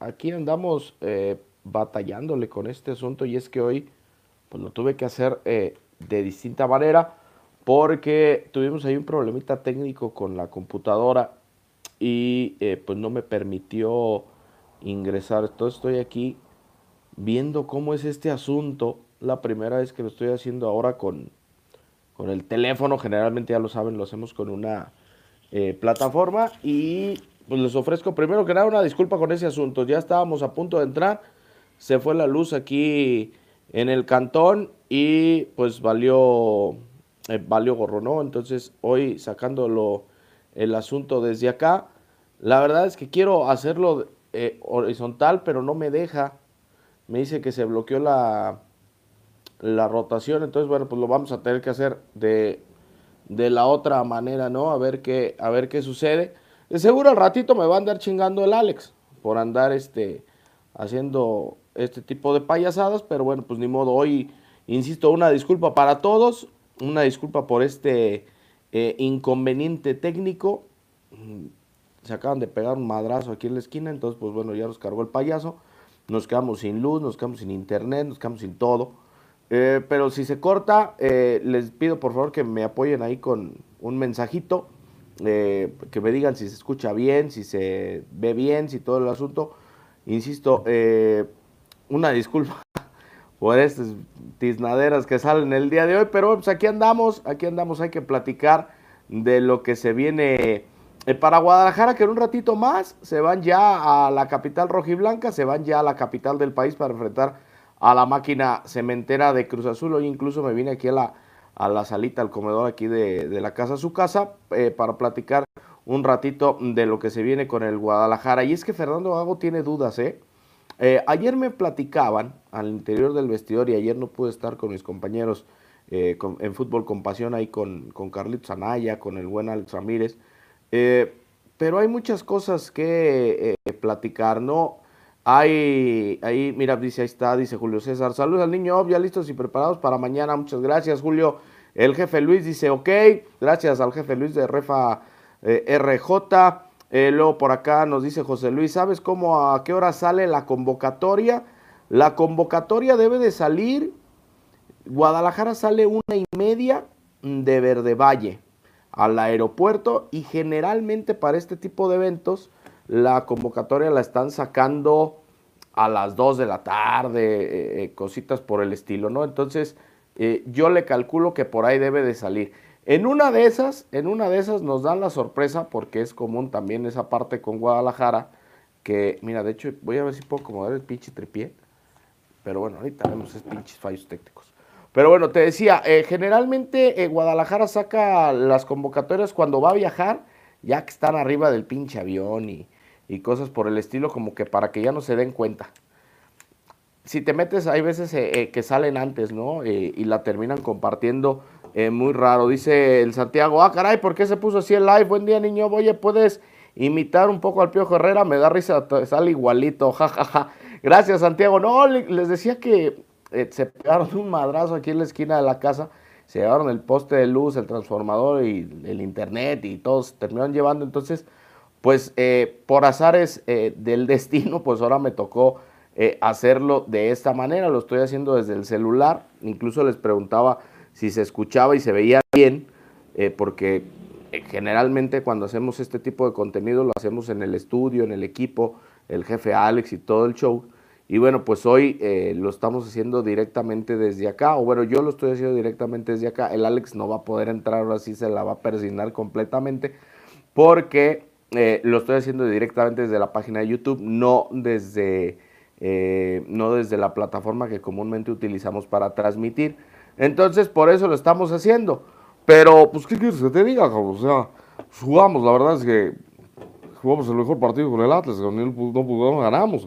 aquí andamos eh, batallándole con este asunto y es que hoy pues lo tuve que hacer eh, de distinta manera porque tuvimos ahí un problemita técnico con la computadora y eh, pues no me permitió ingresar. Entonces estoy aquí viendo cómo es este asunto. La primera vez que lo estoy haciendo ahora con, con el teléfono, generalmente ya lo saben, lo hacemos con una plataforma y pues les ofrezco primero que nada una disculpa con ese asunto. Ya estábamos a punto de entrar, se fue la luz aquí en el cantón y pues valió, eh, valió gorro, ¿no? Entonces hoy sacándolo el asunto desde acá, la verdad es que quiero hacerlo eh, horizontal, pero no me deja. Me dice que se bloqueó la, la rotación, entonces bueno, pues lo vamos a tener que hacer de, de la otra manera, ¿no? A ver qué, a ver qué sucede. De seguro al ratito me va a andar chingando el Alex por andar este, haciendo este tipo de payasadas, pero bueno, pues ni modo. Hoy, insisto, una disculpa para todos, una disculpa por este eh, inconveniente técnico. Se acaban de pegar un madrazo aquí en la esquina, entonces pues bueno, ya nos cargó el payaso. Nos quedamos sin luz, nos quedamos sin internet, nos quedamos sin todo. Eh, pero si se corta, eh, les pido por favor que me apoyen ahí con un mensajito eh, que me digan si se escucha bien, si se ve bien, si todo el asunto. Insisto, eh, una disculpa por estas tiznaderas que salen el día de hoy, pero pues aquí andamos, aquí andamos, hay que platicar de lo que se viene eh, para Guadalajara, que en un ratito más se van ya a la capital rojiblanca, se van ya a la capital del país para enfrentar a la máquina cementera de Cruz Azul. Hoy incluso me vine aquí a la a la salita, al comedor aquí de, la casa, su casa, eh, para platicar un ratito de lo que se viene con el Guadalajara. Y es que Fernando Gago tiene dudas, ¿eh? ¿eh? ayer me platicaban al interior del vestidor y ayer no pude estar con mis compañeros eh, en fútbol con pasión ahí con, con Carlitos Anaya, con el buen Alex Ramírez. pero hay muchas cosas que platicar, ¿no? Hay, ahí, mira, dice, ahí está, dice Julio César. Saludos al niño, ya listos y preparados para mañana. Muchas gracias, Julio. El jefe Luis dice, ok, gracias al jefe Luis de Refa eh, RJ. Eh, luego por acá nos dice José Luis, ¿sabes cómo a qué hora sale la convocatoria? La convocatoria debe de salir, Guadalajara sale una y media de Verde Valle al aeropuerto y generalmente para este tipo de eventos la convocatoria la están sacando a las 2 de la tarde, eh, eh, cositas por el estilo, ¿no? Entonces, eh, yo le calculo que por ahí debe de salir. En una de esas, en una de esas nos dan la sorpresa, porque es común también esa parte con Guadalajara, que, mira, de hecho, voy a ver si puedo acomodar el pinche tripié, pero bueno, ahorita vemos esos pinches fallos técnicos. Pero bueno, te decía, generalmente Guadalajara saca las convocatorias cuando va a viajar, ya que están arriba del pinche avión y, y cosas por el estilo, como que para que ya no se den cuenta. Si te metes, hay veces eh, eh, que salen antes, ¿no? Eh, y la terminan compartiendo muy raro. Dice el Santiago, ah, caray, ¿por qué se puso así el live? Buen día, niño. Oye, ¿puedes imitar un poco al Piojo Herrera? Me da risa, sale igualito, jajaja. Gracias, Santiago. No, les decía que se pegaron un madrazo aquí en la esquina de la casa. Se llevaron el poste de luz, el transformador y el internet y todos terminaron llevando. Entonces, pues eh, por azares eh, del destino, pues ahora me tocó eh, hacerlo de esta manera, lo estoy haciendo desde el celular, incluso les preguntaba si se escuchaba y se veía bien, porque generalmente cuando hacemos este tipo de contenido lo hacemos en el estudio, en el equipo, el jefe Alex y todo el show. Y bueno, pues hoy lo estamos haciendo directamente desde acá, o bueno, yo lo estoy haciendo directamente desde acá. El Alex no va a poder entrar, ahora sí se la va a persignar completamente, porque eh, lo estoy haciendo directamente desde la página de YouTube, no desde, eh, no desde la plataforma que comúnmente utilizamos para transmitir. Entonces, por eso lo estamos haciendo. Pero, pues, ¿qué quieres que te diga, O sea, jugamos, la verdad es que jugamos el mejor partido con el Atlas, No, no ganamos,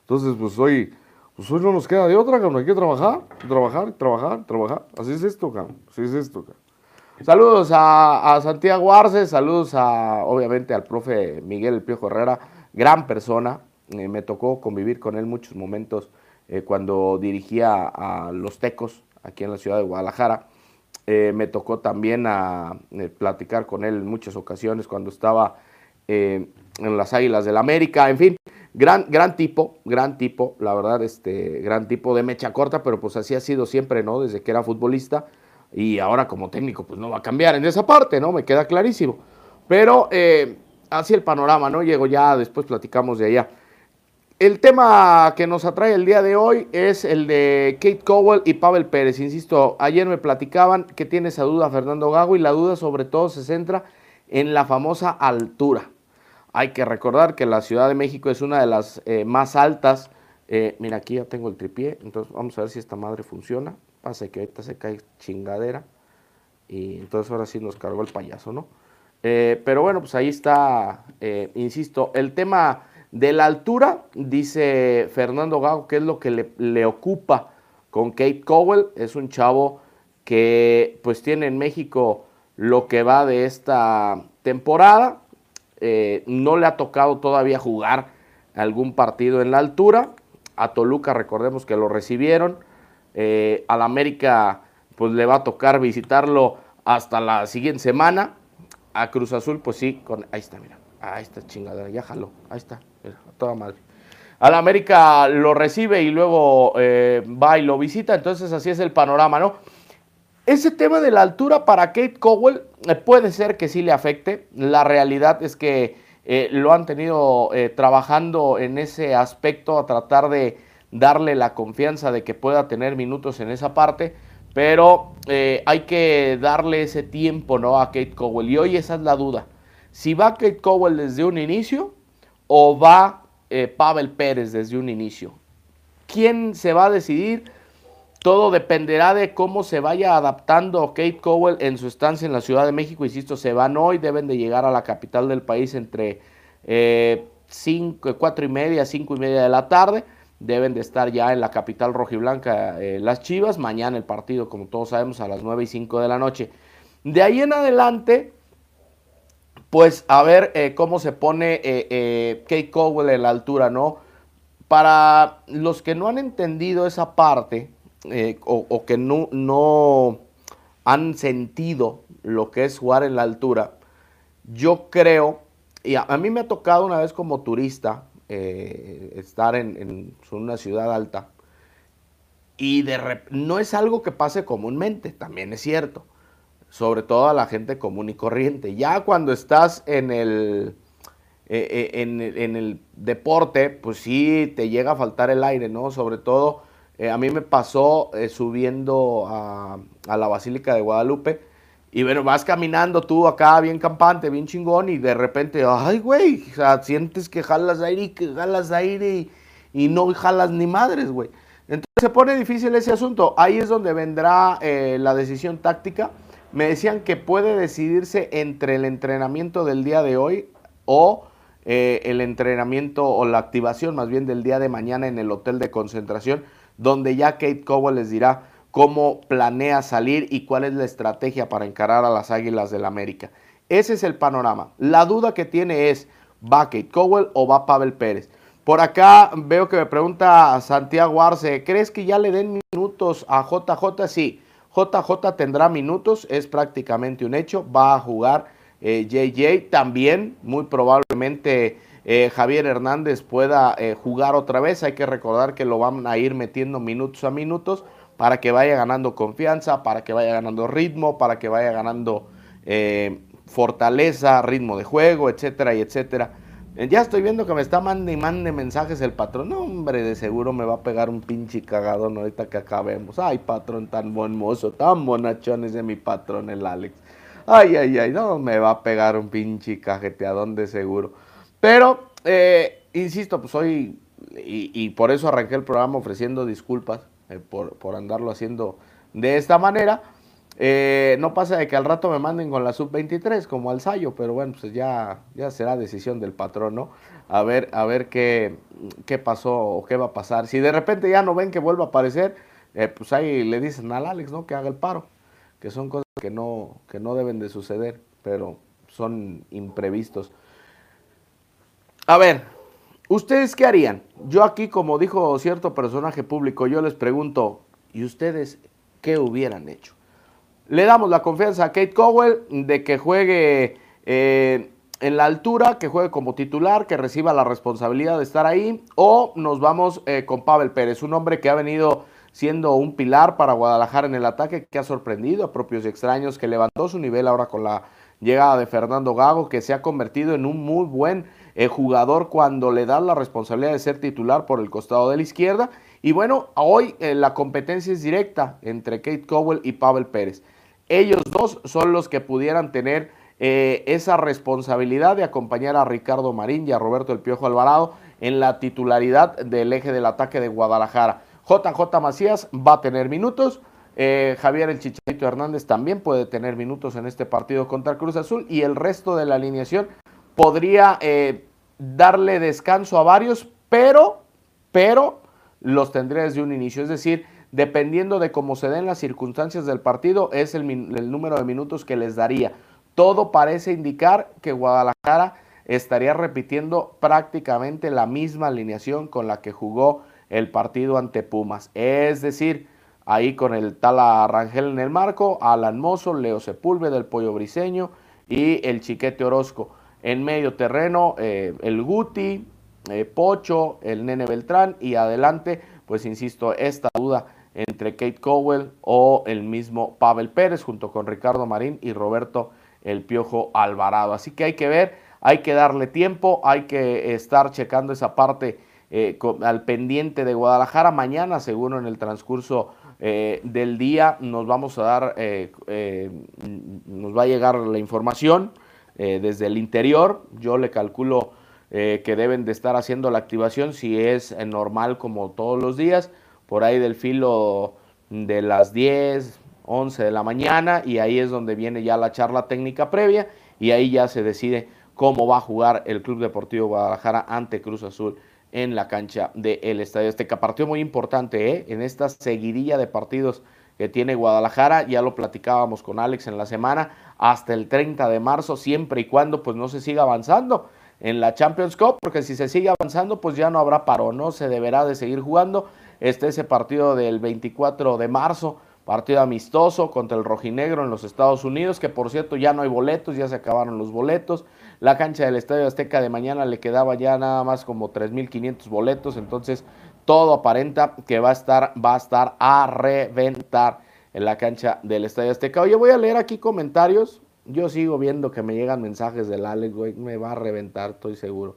Entonces, pues hoy, pues hoy no nos queda de otra, cabrón. Hay que trabajar, trabajar, trabajar, trabajar. Así es esto, cabrón. Así es esto, cabrón. Saludos a, Santiago Arce, saludos a, obviamente, al profe Miguel El Piojo Herrera, gran persona. Eh, me tocó convivir con él muchos momentos eh, cuando dirigía a los Tecos aquí en la ciudad de Guadalajara. Eh, me tocó también a, platicar con él en muchas ocasiones cuando estaba en las Águilas del América. En fin, Gran, gran tipo, gran tipo, la verdad, este, gran tipo de mecha corta, pero pues así ha sido siempre, ¿no? Desde que era futbolista y ahora como técnico, pues no va a cambiar en esa parte, ¿no? Me queda clarísimo. Pero eh, así el panorama, ¿no? Llego ya, después platicamos de allá. El tema que nos atrae el día de hoy es el de Kate Cowell y Pavel Pérez. Insisto, ayer me platicaban que tiene esa duda Fernando Gago y la duda sobre todo se centra en la famosa altura. Hay que recordar que la Ciudad de México es una de las eh, más altas. Eh, mira, aquí ya tengo el tripié, entonces vamos a ver si esta madre funciona. Pasa que ahorita se cae chingadera y entonces ahora sí nos cargó el payaso, ¿no? Eh, pero bueno, pues ahí está, insisto, el tema de la altura, dice Fernando Gago, que es lo que le, le ocupa con Kate Cowell. Es un chavo que pues tiene en México lo que va de esta temporada eh, no le ha tocado todavía jugar algún partido en la altura. A Toluca recordemos que lo recibieron. Eh, al América pues le va a tocar visitarlo hasta la siguiente semana. A Cruz Azul pues sí, con, ahí está, mira. Ahí está chingadera, ya jaló. Ahí está, mira, toda madre. Al América lo recibe y luego eh, va y lo visita. Entonces así es el panorama, ¿no? Ese tema de la altura para Kate Cowell eh, puede ser que sí le afecte. La realidad es que lo han tenido trabajando en ese aspecto a tratar de darle la confianza de que pueda tener minutos en esa parte. Pero hay que darle ese tiempo ¿no? a Kate Cowell. Y hoy esa es la duda. Si va Kate Cowell desde un inicio o va Pavel Pérez desde un inicio. ¿Quién se va a decidir? Todo dependerá de cómo se vaya adaptando Kate Cowell en su estancia en la Ciudad de México. Insisto, se van hoy, deben de llegar a la capital del país entre eh, cinco, 4 y media, 5 y media de la tarde. Deben de estar ya en la capital rojiblanca eh, las Chivas. Mañana el partido, como todos sabemos, a las 9 y 5 de la noche. De ahí en adelante, pues a ver eh, cómo se pone Kate Cowell en la altura, ¿no? Para los que no han entendido esa parte, eh, o, que no, no han sentido lo que es jugar en la altura, yo creo, y a, mí me ha tocado una vez como turista eh, estar en, una ciudad alta, y de no es algo que pase comúnmente, también es cierto, sobre todo a la gente común y corriente. Ya cuando estás en el, eh, en, en el deporte, pues sí te llega a faltar el aire, ¿no? Sobre todo eh, a mí me pasó eh, subiendo a, la Basílica de Guadalupe y bueno, vas caminando tú acá bien campante, bien chingón y de repente, ay güey, sientes que jalas aire y que jalas aire y, no jalas ni madres, güey. Entonces se pone difícil ese asunto. Ahí es donde vendrá eh, la decisión táctica. Me decían que puede decidirse entre el entrenamiento del día de hoy o el entrenamiento o la activación más bien del día de mañana en el hotel de concentración donde ya Kate Cowell les dirá cómo planea salir y cuál es la estrategia para encarar a las Águilas del América. Ese es el panorama. La duda que tiene es, ¿va Kate Cowell o va Pavel Pérez? Por acá veo que me pregunta Santiago Arce, ¿crees que ya le den minutos a JJ? Sí, JJ tendrá minutos, es prácticamente un hecho, va a jugar JJ eh, también, muy probablemente eh, Javier Hernández pueda eh, jugar otra vez. Hay que recordar que lo van a ir metiendo minutos a minutos para que vaya ganando confianza, para que vaya ganando ritmo, para que vaya ganando eh, fortaleza, ritmo de juego, etcétera y etcétera. Ya estoy viendo que me está mandando y mande mensajes el patrón. No, hombre, de seguro me va a pegar un pinche cagadón ahorita que acabemos. Ay, patrón tan buen mozo, tan bonachón ese mi patrón, el Alex. Ay, ay, ay, no, me va a pegar un pinche cajeteadón de seguro. Pero, eh, insisto, pues hoy, y, por eso arranqué el programa ofreciendo disculpas eh, por, andarlo haciendo de esta manera. Eh, no pasa de que al rato me manden con la sub-23 como al Sayo, pero bueno, pues ya, ya será decisión del patrón, ¿no? A ver, a ver qué, qué pasó o qué va a pasar. Si de repente ya no ven que vuelva a aparecer, pues ahí le dicen al Alex, ¿no? Que haga el paro, que son cosas que no, que no deben de suceder, pero son imprevistos. A ver, ¿ustedes qué harían? Yo aquí, como dijo cierto personaje público, yo les pregunto, ¿y ustedes qué hubieran hecho? Le damos la confianza a Kate Cowell de que juegue eh, en la altura, que juegue como titular, que reciba la responsabilidad de estar ahí, o nos vamos eh, con Pavel Pérez, un hombre que ha venido siendo un pilar para Guadalajara en el ataque, que ha sorprendido a propios y extraños, que levantó su nivel ahora con la llegada de Fernando Gago, que se ha convertido en un muy buen eh, jugador cuando le da la responsabilidad de ser titular por el costado de la izquierda. Y bueno, hoy eh, la competencia es directa entre Kate Cowell y Pavel Pérez. Ellos dos son los que pudieran tener eh, esa responsabilidad de acompañar a Ricardo Marín y a Roberto El Piojo Alvarado en la titularidad del eje del ataque de Guadalajara. JJ Macías va a tener minutos. Eh, Javier El Chicharito Hernández también puede tener minutos en este partido contra Cruz Azul y el resto de la alineación podría eh, darle descanso a varios, pero, pero los tendría desde un inicio. Es decir, dependiendo de cómo se den las circunstancias del partido, es el, número de minutos que les daría. Todo parece indicar que Guadalajara estaría repitiendo prácticamente la misma alineación con la que jugó el partido ante Pumas. Es decir, ahí con el tal Rangel en el marco, Alan Mozo, Leo Sepúlveda, el Pollo Briseño y el Chiquete Orozco. En medio terreno, eh, el Guti, eh, Pocho, el Nene Beltrán y adelante, pues insisto, esta duda entre Kate Cowell o el mismo Pavel Pérez junto con Ricardo Marín y Roberto el Piojo Alvarado. Así que hay que ver, hay que darle tiempo, hay que estar checando esa parte eh, al pendiente de Guadalajara. Mañana, seguro en el transcurso eh, del día, nos vamos a dar, eh, nos va a llegar la información desde el interior. Yo le calculo que deben de estar haciendo la activación si es normal como todos los días, por ahí del filo de las 10, 11 de la mañana y ahí es donde viene ya la charla técnica previa y ahí ya se decide cómo va a jugar el Club Deportivo Guadalajara ante Cruz Azul en la cancha del Estadio Azteca. Partido muy importante ¿eh? en esta seguidilla de partidos que tiene Guadalajara, ya lo platicábamos con Alex en la semana, hasta el 30 de marzo, siempre y cuando pues no se siga avanzando en la Champions Cup, porque si se sigue avanzando pues ya no habrá paro, no se deberá de seguir jugando. Este ese partido del 24 de marzo partido amistoso contra el rojinegro en los Estados Unidos, que por cierto ya no hay boletos, ya se acabaron los boletos. La cancha del Estadio Azteca de mañana le quedaba ya nada más como 3.500 boletos, entonces todo aparenta que va a estar, va a estar a reventar en la cancha del Estadio Azteca. Oye, voy a leer aquí comentarios. Yo sigo viendo que me llegan mensajes del Alex, güey, me va a reventar, estoy seguro.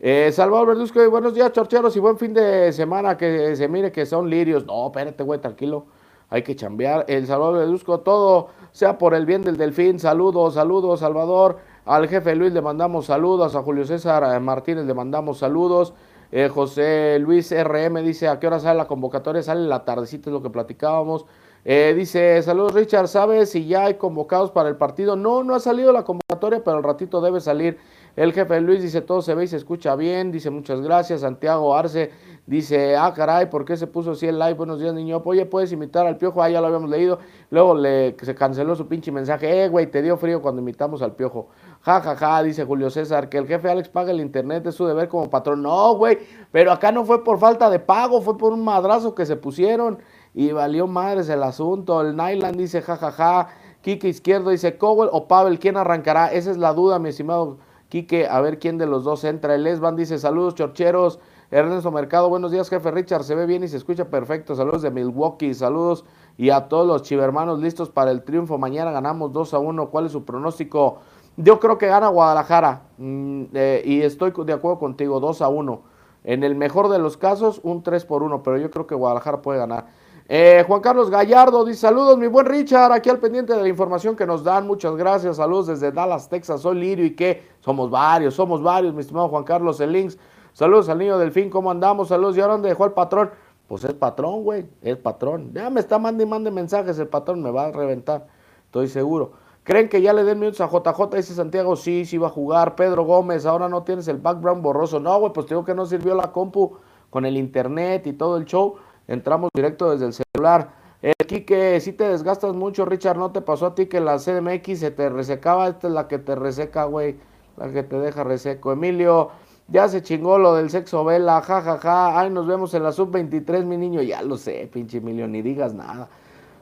Eh, Salvador Verduzco, buenos días, chorcheros, y buen fin de semana, que se mire que son lirios. No, espérate, güey, tranquilo hay que chambear. El Salvador Ledusco, todo sea por el bien del Delfín. Saludos, saludos, Salvador. Al jefe Luis le mandamos saludos. A Julio César eh, Martínez le mandamos saludos. Eh, José Luis RM dice, ¿a qué hora sale la convocatoria? Sale la tardecita, es lo que platicábamos. Eh, dice, saludos Richard, ¿sabes si ya hay convocados para el partido? No, no ha salido la convocatoria, pero al ratito debe salir. El jefe Luis dice, todo se ve y se escucha bien. Dice, muchas gracias. Santiago Arce Dice, ah, caray, ¿por qué se puso así el live? Buenos días, niño. Oye, ¿puedes imitar al piojo? Ah, ya lo habíamos leído. Luego le, se canceló su pinche mensaje. Eh, güey, te dio frío cuando imitamos al piojo. Ja, ja, ja, dice Julio César, que el jefe Alex paga el internet es su deber como patrón. No, güey, pero acá no fue por falta de pago, fue por un madrazo que se pusieron y valió madres el asunto. El Nyland dice, ja, ja, ja. Kike Izquierdo dice, Cowell o Pavel, ¿quién arrancará? Esa es la duda, mi estimado Quique, a ver quién de los dos entra. El Esban dice, saludos, chorcheros. Ernesto Mercado, buenos días, jefe Richard. Se ve bien y se escucha perfecto. Saludos de Milwaukee, saludos y a todos los chivermanos listos para el triunfo. Mañana ganamos 2 a 1. ¿Cuál es su pronóstico? Yo creo que gana Guadalajara mm, eh, y estoy de acuerdo contigo, 2 a 1. En el mejor de los casos, un 3 por 1, pero yo creo que Guadalajara puede ganar. Eh, Juan Carlos Gallardo dice: Saludos, mi buen Richard, aquí al pendiente de la información que nos dan. Muchas gracias. Saludos desde Dallas, Texas. Soy Lirio y que somos varios, somos varios, mi estimado Juan Carlos. El Links Saludos al niño Delfín, ¿cómo andamos? Saludos, ¿y ahora dónde dejó el patrón? Pues es patrón, güey, es patrón. Ya me está mandando y mande mensajes, el patrón me va a reventar, estoy seguro. ¿Creen que ya le den minutos a JJ? Dice Santiago, sí, sí va a jugar. Pedro Gómez, ahora no tienes el background borroso. No, güey, pues digo que no sirvió la compu con el internet y todo el show. Entramos directo desde el celular. Eh, Quique, si te desgastas mucho, Richard, ¿no te pasó a ti que la CDMX se te resecaba? Esta es la que te reseca, güey, la que te deja reseco. Emilio, ya se chingó lo del sexo vela, jajaja. Ja, ja. Ay, nos vemos en la sub-23, mi niño. Ya lo sé, pinche Emilio, ni digas nada.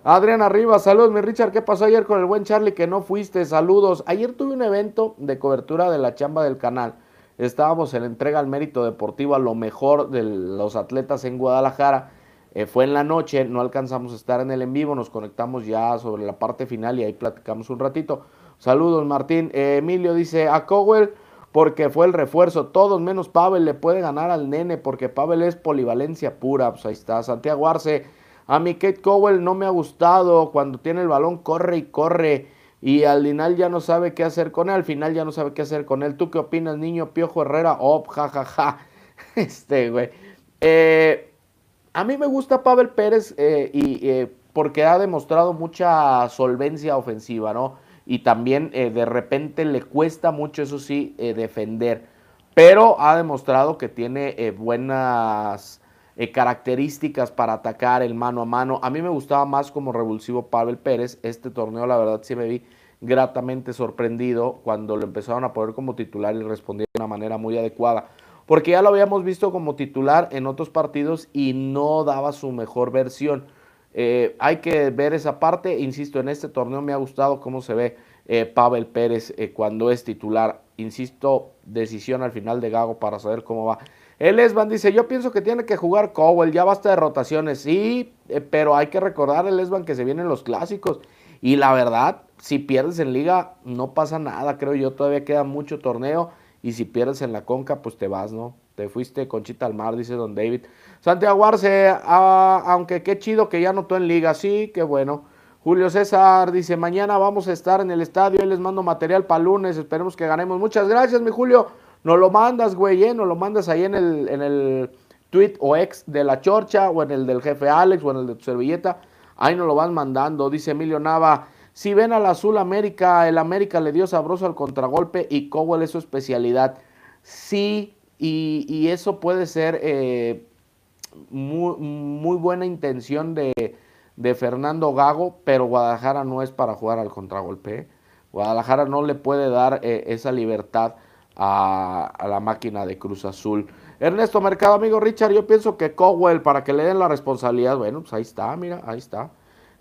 Adrián Arriba, saludos, mi Richard. ¿Qué pasó ayer con el buen Charlie que no fuiste? Saludos. Ayer tuve un evento de cobertura de la chamba del canal. Estábamos en entrega al mérito deportivo a lo mejor de los atletas en Guadalajara. Eh, fue en la noche, no alcanzamos a estar en el en vivo, nos conectamos ya sobre la parte final y ahí platicamos un ratito. Saludos, Martín. Eh, Emilio dice, a Cowell porque fue el refuerzo. Todos menos Pavel le puede ganar al nene porque Pavel es polivalencia pura. Pues ahí está. Santiago Arce a mi Kate Cowell no me ha gustado. Cuando tiene el balón, corre y corre. Y al final ya no sabe qué hacer con él. Al final ya no sabe qué hacer con él. ¿Tú qué opinas, niño Piojo Herrera? Oh, jajaja. Ja, ja. Este, güey. Eh, a mí me gusta Pavel Pérez eh, y, eh, porque ha demostrado mucha solvencia ofensiva, ¿no? Y también de repente le cuesta mucho, eso sí, defender. Pero ha demostrado que tiene buenas eh, características para atacar el mano a mano. A mí me gustaba más como revulsivo Pavel Pérez. Este torneo, la verdad, sí me vi gratamente sorprendido cuando lo empezaron a poner como titular y respondía de una manera muy adecuada. Porque ya lo habíamos visto como titular en otros partidos y no daba su mejor versión. Eh, hay que ver esa parte. Insisto, en este torneo me ha gustado cómo se ve eh, Pavel Pérez cuando es titular. Insisto, decisión al final de Gago para saber cómo va. El Esban dice, yo pienso que tiene que jugar Cowell, ya basta de rotaciones. Sí, eh, pero hay que recordar el Esban que se vienen los clásicos. Y la verdad, si pierdes en liga, no pasa nada, creo yo. Todavía queda mucho torneo. Y si pierdes en la conca, pues te vas, ¿no? Te fuiste conchita al mar, dice don David. Santiago Arce, ah, aunque qué chido que ya notó en liga. Sí, qué bueno. Julio César dice, mañana vamos a estar en el estadio. y les mando material para lunes. Esperemos que ganemos. Muchas gracias, mi Julio. No lo mandas, güey, ¿eh? No lo mandas ahí en el, en el tweet o ex de la chorcha o en el del jefe Alex o en el de tu servilleta. Ahí no lo van mandando. Dice Emilio Nava. Si ven al Azul América, el América le dio sabroso al contragolpe y Cowell es su especialidad. Sí, y, eso puede ser eh, muy, muy, buena intención de, de, Fernando Gago, pero Guadalajara no es para jugar al contragolpe. ¿eh? Guadalajara no le puede dar eh, esa libertad a, la máquina de Cruz Azul. Ernesto Mercado, amigo Richard, yo pienso que Cowell, para que le den la responsabilidad, bueno, pues ahí está, mira, ahí está.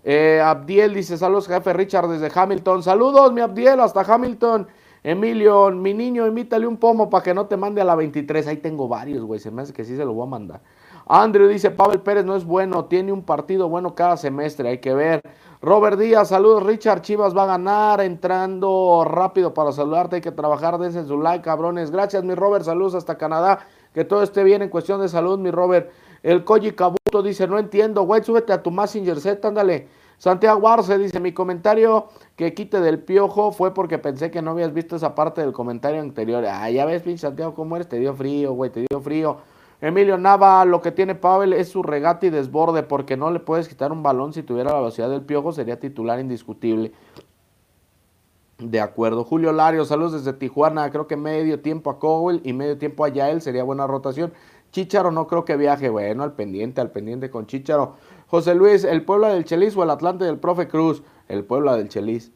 Eh, Abdiel dice, saludos jefe Richard desde Hamilton. Saludos, mi Abdiel, hasta Hamilton. Emilio, mi niño, imítale un pomo para que no te mande a la 23. Ahí tengo varios, güey, se me hace que sí se lo voy a mandar. Andrew dice, Pavel Pérez no es bueno, tiene un partido bueno cada semestre, hay que ver. Robert Díaz, saludos Richard, Chivas va a ganar, entrando rápido para saludarte, hay que trabajar, desde su like, cabrones. Gracias mi Robert, saludos hasta Canadá, que todo esté bien en cuestión de salud, mi Robert. El Koji Kabuto dice, no entiendo, güey, súbete a tu Messenger set, ándale. Santiago Arce dice, mi comentario que quite del piojo fue porque pensé que no habías visto esa parte del comentario anterior. Ah, ya ves, pinche Santiago, cómo eres, te dio frío, güey, te dio frío. Emilio Nava, lo que tiene Pavel es su regate y desborde, porque no le puedes quitar un balón. Si tuviera la velocidad del piojo, sería titular indiscutible. De acuerdo. Julio Lario, saludos desde Tijuana. Creo que medio tiempo a Cowell y medio tiempo a Yael sería buena rotación. Chicharo no creo que viaje. Bueno, al pendiente, al pendiente con Chicharo. José Luis, ¿el Puebla del Chelis o el Atlante del Profe Cruz? El Puebla del Chelis.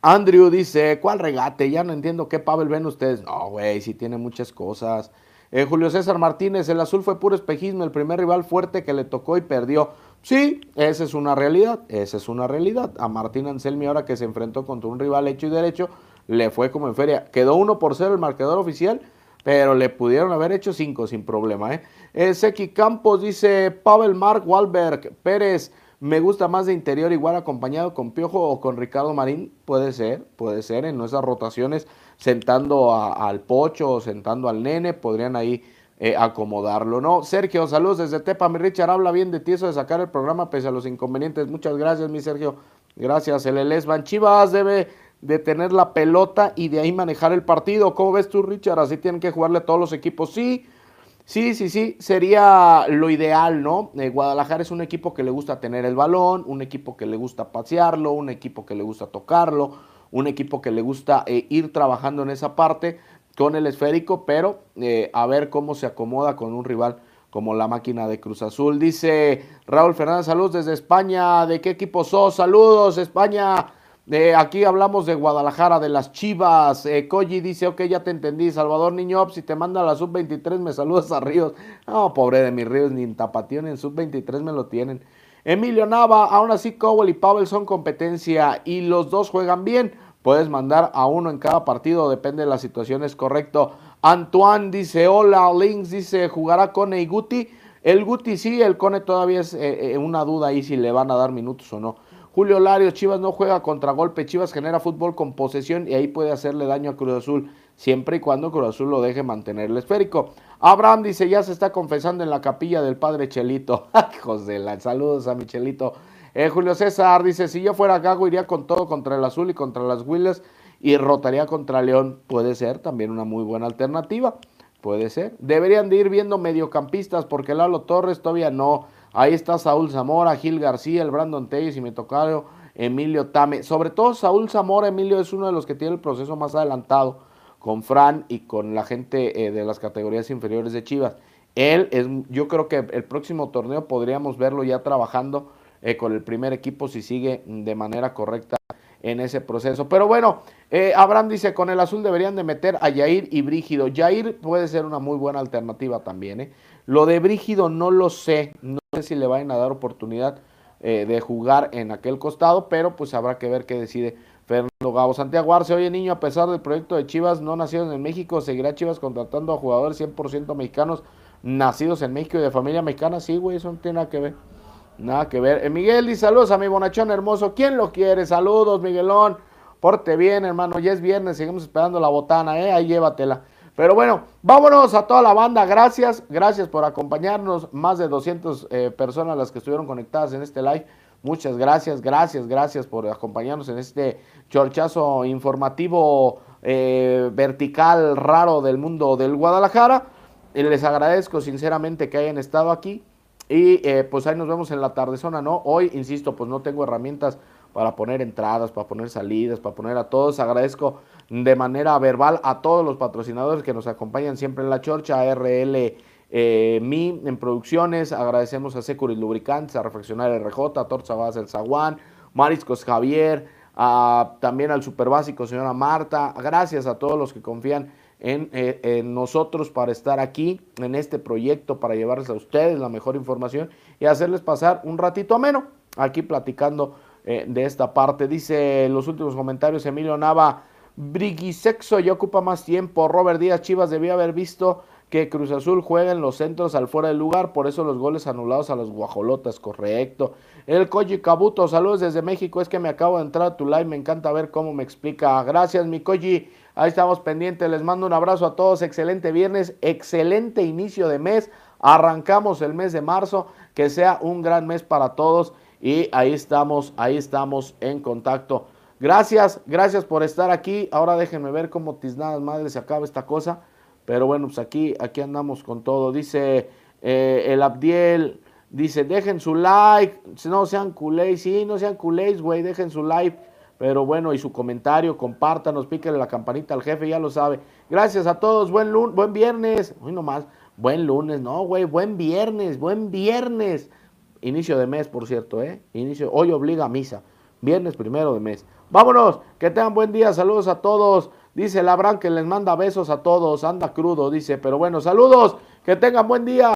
Andrew dice, ¿cuál regate? Ya no entiendo qué Pavel ven ustedes. No, güey, sí tiene muchas cosas. Eh, Julio César Martínez, el azul fue puro espejismo, el primer rival fuerte que le tocó y perdió. Sí, esa es una realidad, esa es una realidad. A Martín Anselmi ahora que se enfrentó contra un rival hecho y derecho, le fue como en feria. Quedó uno por cero el marcador oficial, pero le pudieron haber hecho cinco sin problema. ¿eh? eh Seki Campos dice, Pavel Mark Walberg Pérez, me gusta más de interior igual acompañado con Piojo o con Ricardo Marín. Puede ser, puede ser en nuestras rotaciones sentando al Pocho o sentando al Nene, podrían ahí eh, acomodarlo, ¿no? Sergio, saludos desde Tepa, mi Richard, habla bien de ti eso de sacar el programa pese a los inconvenientes. Muchas gracias, mi Sergio. Gracias, el Elesban Chivas debe de tener la pelota y de ahí manejar el partido. ¿Cómo ves tú, Richard? Así tienen que jugarle todos los equipos. Sí, sí, sí, sí, sería lo ideal, ¿no? Eh, Guadalajara es un equipo que le gusta tener el balón, un equipo que le gusta pasearlo, un equipo que le gusta tocarlo, un equipo que le gusta eh, ir trabajando en esa parte con el esférico, pero eh, a ver cómo se acomoda con un rival como la máquina de Cruz Azul. Dice Raúl Fernández, saludos desde España. ¿De qué equipo sos? Saludos, España. De aquí hablamos de Guadalajara, de las Chivas. Eh, dice, ok, ya te entendí. Salvador Niño, si te manda la sub-23, me saludas a Ríos. No, pobre de mis Ríos, ni en Tapatío ni en sub-23 me lo tienen. Emilio Nava, aún así Cowell y Pavel son competencia y los dos juegan bien. Puedes mandar a uno en cada partido, depende de la situación, es correcto. Antoine dice, hola, Links dice, jugará Cone y Guti. El Guti sí, el Cone todavía es eh, eh, una duda ahí si le van a dar minutos o no. Julio Lario, Chivas no juega contra golpe, Chivas genera fútbol con posesión y ahí puede hacerle daño a Cruz Azul, siempre y cuando Cruz Azul lo deje mantener el esférico. Abraham dice, ya se está confesando en la capilla del padre Chelito. Hijos de la, saludos a mi Chelito. Eh, Julio César dice, si yo fuera Gago iría con todo contra el Azul y contra las Willes y rotaría contra León. Puede ser también una muy buena alternativa. Puede ser. Deberían de ir viendo mediocampistas porque Lalo Torres todavía no. Ahí está Saúl Zamora, Gil García, el Brandon Telles y me tocaron Emilio Tame. Sobre todo Saúl Zamora, Emilio es uno de los que tiene el proceso más adelantado con Fran y con la gente eh, de las categorías inferiores de Chivas. Él es, yo creo que el próximo torneo podríamos verlo ya trabajando eh, con el primer equipo si sigue de manera correcta en ese proceso. Pero bueno, eh, Abraham dice, con el azul deberían de meter a Yair y Brígido. Yair puede ser una muy buena alternativa también. ¿eh? Lo de Brígido no lo sé, no sé si le vayan a dar oportunidad eh, de jugar en aquel costado, pero pues habrá que ver qué decide Fernando Gabo. Santiago Arce, oye niño, a pesar del proyecto de Chivas no nacidos en México, ¿seguirá Chivas contratando a jugadores 100% mexicanos nacidos en México y de familia mexicana? Sí, güey, eso no tiene nada que ver. Nada que ver. Eh, Miguel dice saludos a mi bonachón hermoso. ¿Quién lo quiere? Saludos, Miguelón. Porte bien, hermano. Ya es viernes, seguimos esperando la botana, ¿eh? Ahí llévatela. Pero bueno, vámonos a toda la banda. Gracias, gracias por acompañarnos. Más de 200 eh, personas las que estuvieron conectadas en este live. Muchas gracias, gracias, gracias por acompañarnos en este chorchazo informativo eh, vertical raro del mundo del Guadalajara. les agradezco sinceramente que hayan estado aquí. Y eh, pues ahí nos vemos en la tardezona, ¿no? Hoy, insisto, pues no tengo herramientas para poner entradas, para poner salidas, para poner a todos. Agradezco de manera verbal a todos los patrocinadores que nos acompañan siempre en la chorcha, RL eh, Mi en producciones. Agradecemos a Securis Lubricantes, a Reflexionar RJ, a Torza Base El Zaguán, Mariscos Javier, a, también al Superbásico, señora Marta. Gracias a todos los que confían eh, en, nosotros para estar aquí en este proyecto, para llevarles a ustedes la mejor información y hacerles pasar un ratito ameno aquí platicando eh, de esta parte. Dice los últimos comentarios Emilio Nava, Briguisexo ya ocupa más tiempo. Robert Díaz Chivas debía haber visto que Cruz Azul juega en los centros al fuera del lugar, por eso los goles anulados a los guajolotas, correcto. El Koji Kabuto, saludos desde México, es que me acabo de entrar a tu live, me encanta ver cómo me explica. Gracias, mi Koji. Ahí estamos pendientes. Les mando un abrazo a todos. Excelente viernes, excelente inicio de mes. Arrancamos el mes de marzo. Que sea un gran mes para todos. Y ahí estamos, ahí estamos en contacto. Gracias, gracias por estar aquí. Ahora déjenme ver cómo tiznadas madre se acaba esta cosa. Pero bueno, pues aquí, aquí andamos con todo. Dice eh, el Abdiel, dice, dejen su like. No sean culés, sí, no sean culés, güey, dejen su like pero bueno, y su comentario, compártanos, píquele la campanita al jefe, ya lo sabe. Gracias a todos, buen, lunes, buen viernes. Uy, nomás, buen lunes, no, güey, buen viernes, buen viernes. Inicio de mes, por cierto, ¿eh? Inicio, hoy obliga a misa. Viernes primero de mes. Vámonos, que tengan buen día, saludos a todos. Dice Labran que les manda besos a todos, anda crudo, dice, pero bueno, saludos, que tengan buen día.